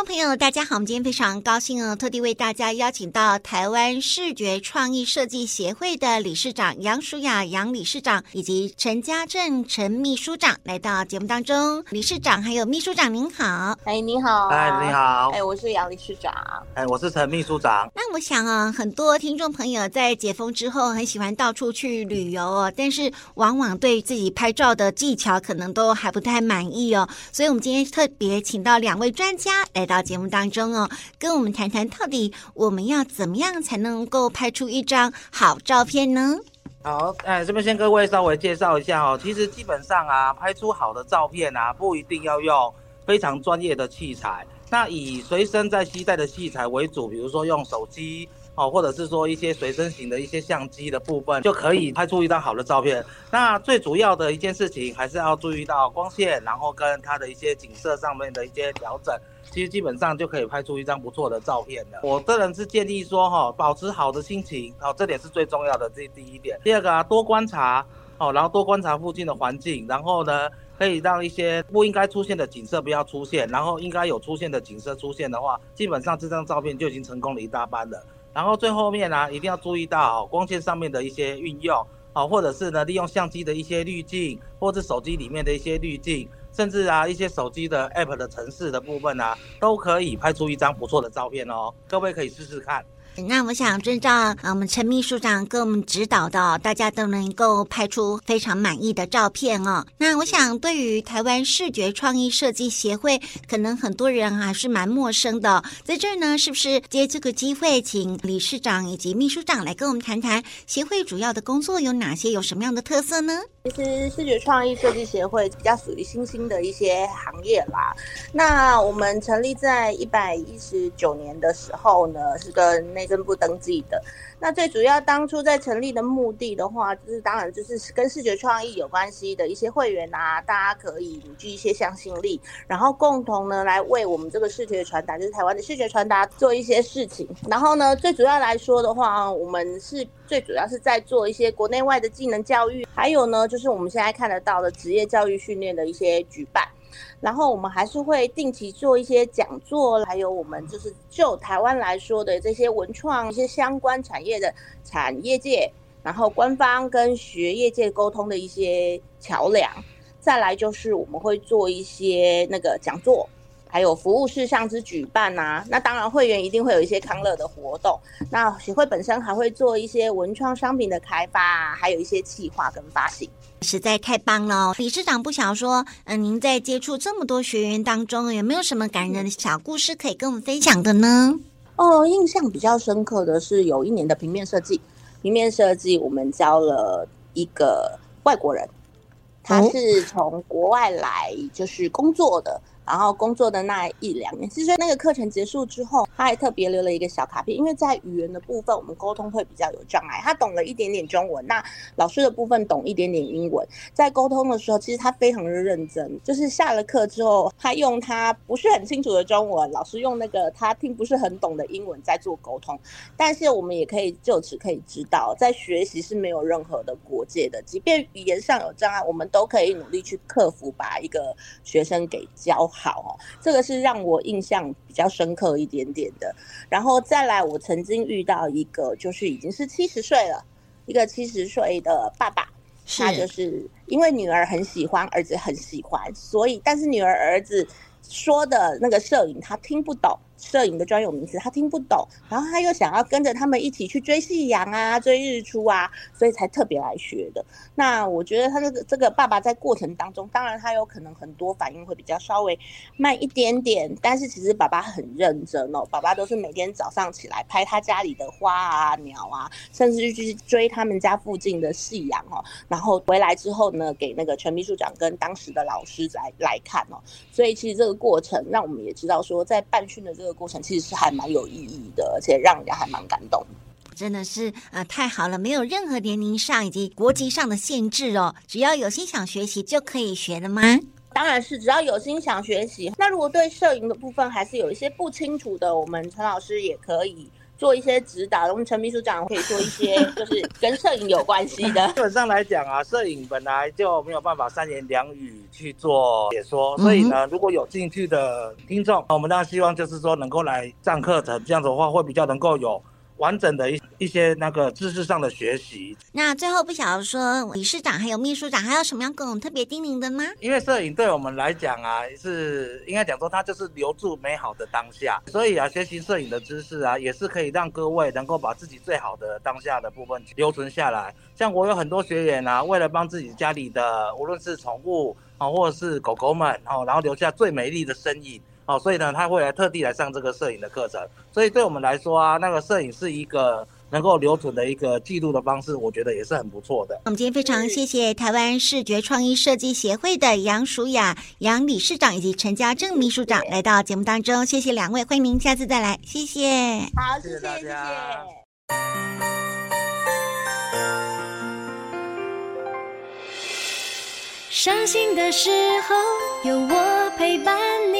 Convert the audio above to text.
众朋友，大家好！我们今天非常高兴哦，特地为大家邀请到台湾视觉创意设计协会的理事长杨淑雅杨理事长以及陈家正陈秘书长来到节目当中。理事长还有秘书长您好，哎，你好，哎，你好，哎，我是杨理事长，哎，我是陈秘书长。那我想啊，很多听众朋友在解封之后很喜欢到处去旅游哦，但是往往对自己拍照的技巧可能都还不太满意哦，所以我们今天特别请到两位专家。来到节目当中哦，跟我们谈谈到底我们要怎么样才能够拍出一张好照片呢？好，哎，这边先各位稍微介绍一下哦。其实基本上啊，拍出好的照片啊，不一定要用非常专业的器材，那以随身在携带的器材为主，比如说用手机哦，或者是说一些随身型的一些相机的部分，就可以拍出一张好的照片。那最主要的一件事情，还是要注意到光线，然后跟它的一些景色上面的一些调整。其实基本上就可以拍出一张不错的照片了。我个人是建议说，哈，保持好的心情，哦，这点是最重要的，这第一点。第二个啊，多观察，哦，然后多观察附近的环境，然后呢，可以让一些不应该出现的景色不要出现，然后应该有出现的景色出现的话，基本上这张照片就已经成功了一大半了。然后最后面呢，一定要注意到光线上面的一些运用，哦，或者是呢，利用相机的一些滤镜，或者手机里面的一些滤镜。甚至啊，一些手机的 App 的程式的部分啊，都可以拍出一张不错的照片哦。各位可以试试看。那我想遵照啊，我们陈秘书长给我们指导的，大家都能够拍出非常满意的照片哦。那我想，对于台湾视觉创意设计协会，可能很多人还是蛮陌生的。在这儿呢，是不是借这个机会，请理事长以及秘书长来跟我们谈谈协会主要的工作有哪些，有什么样的特色呢？其实视觉创意设计协会比较属于新兴的一些行业啦。那我们成立在一百一十九年的时候呢，是跟内政部登记的。那最主要当初在成立的目的的话，就是当然就是跟视觉创意有关系的一些会员啊，大家可以凝聚一些向心力，然后共同呢来为我们这个视觉传达，就是台湾的视觉传达做一些事情。然后呢，最主要来说的话，我们是最主要是在做一些国内外的技能教育，还有呢就是我们现在看得到的职业教育训练的一些举办。然后我们还是会定期做一些讲座，还有我们就是就台湾来说的这些文创一些相关产业的产业界，然后官方跟学业界沟通的一些桥梁。再来就是我们会做一些那个讲座，还有服务事项之举办啊。那当然会员一定会有一些康乐的活动。那协会本身还会做一些文创商品的开发，还有一些企划跟发行。实在太棒了，理事长不想说，嗯，您在接触这么多学员当中，有没有什么感人的小故事可以跟我们分享的呢？哦，印象比较深刻的是有一年的平面设计，平面设计我们教了一个外国人，他是从国外来就是工作的。然后工作的那一两年，其实那个课程结束之后，他还特别留了一个小卡片，因为在语言的部分，我们沟通会比较有障碍。他懂了一点点中文，那老师的部分懂一点点英文，在沟通的时候，其实他非常的认真。就是下了课之后，他用他不是很清楚的中文，老师用那个他听不是很懂的英文在做沟通。但是我们也可以就此可以知道，在学习是没有任何的国界的，即便语言上有障碍，我们都可以努力去克服，把一个学生给教好。好哦，这个是让我印象比较深刻一点点的。然后再来，我曾经遇到一个，就是已经是七十岁了，一个七十岁的爸爸，他就是因为女儿很喜欢，儿子很喜欢，所以但是女儿儿子说的那个摄影他听不懂。摄影的专有名词他听不懂，然后他又想要跟着他们一起去追夕阳啊、追日出啊，所以才特别来学的。那我觉得他这个这个爸爸在过程当中，当然他有可能很多反应会比较稍微慢一点点，但是其实爸爸很认真哦。爸爸都是每天早上起来拍他家里的花啊、鸟啊，甚至去追他们家附近的夕阳哦。然后回来之后呢，给那个陈秘书长跟当时的老师来来看哦。所以其实这个过程让我们也知道说，在办训的这个。过程其实是还蛮有意义的，而且让人家还蛮感动。真的是呃太好了，没有任何年龄上以及国籍上的限制哦，只要有心想学习就可以学的吗？当然是只要有心想学习。那如果对摄影的部分还是有一些不清楚的，我们陈老师也可以。做一些指导，我们陈秘书长可以做一些，就是跟摄影有关系的。基本上来讲啊，摄影本来就没有办法三言两语去做解说，所以呢，如果有兴趣的听众，我们当然希望就是说能够来上课程，这样子的话会比较能够有。完整的一一些那个知识上的学习。那最后不晓得说，理事长还有秘书长还有什么样跟我们特别叮咛的吗？因为摄影对我们来讲啊，是应该讲说它就是留住美好的当下，所以啊，学习摄影的知识啊，也是可以让各位能够把自己最好的当下的部分留存下来。像我有很多学员啊，为了帮自己家里的无论是宠物啊，或者是狗狗们哦，然后留下最美丽的身影。哦，所以呢，他会来特地来上这个摄影的课程。所以对我们来说啊，那个摄影是一个能够留存的一个记录的方式，我觉得也是很不错的。我们今天非常谢谢台湾视觉创意设计协会的杨淑雅杨理事长以及陈家正秘书长来到节目当中，谢谢两位，欢迎您下次再来，谢谢。好，谢谢，谢谢。谢谢。伤心的时候有我陪伴你。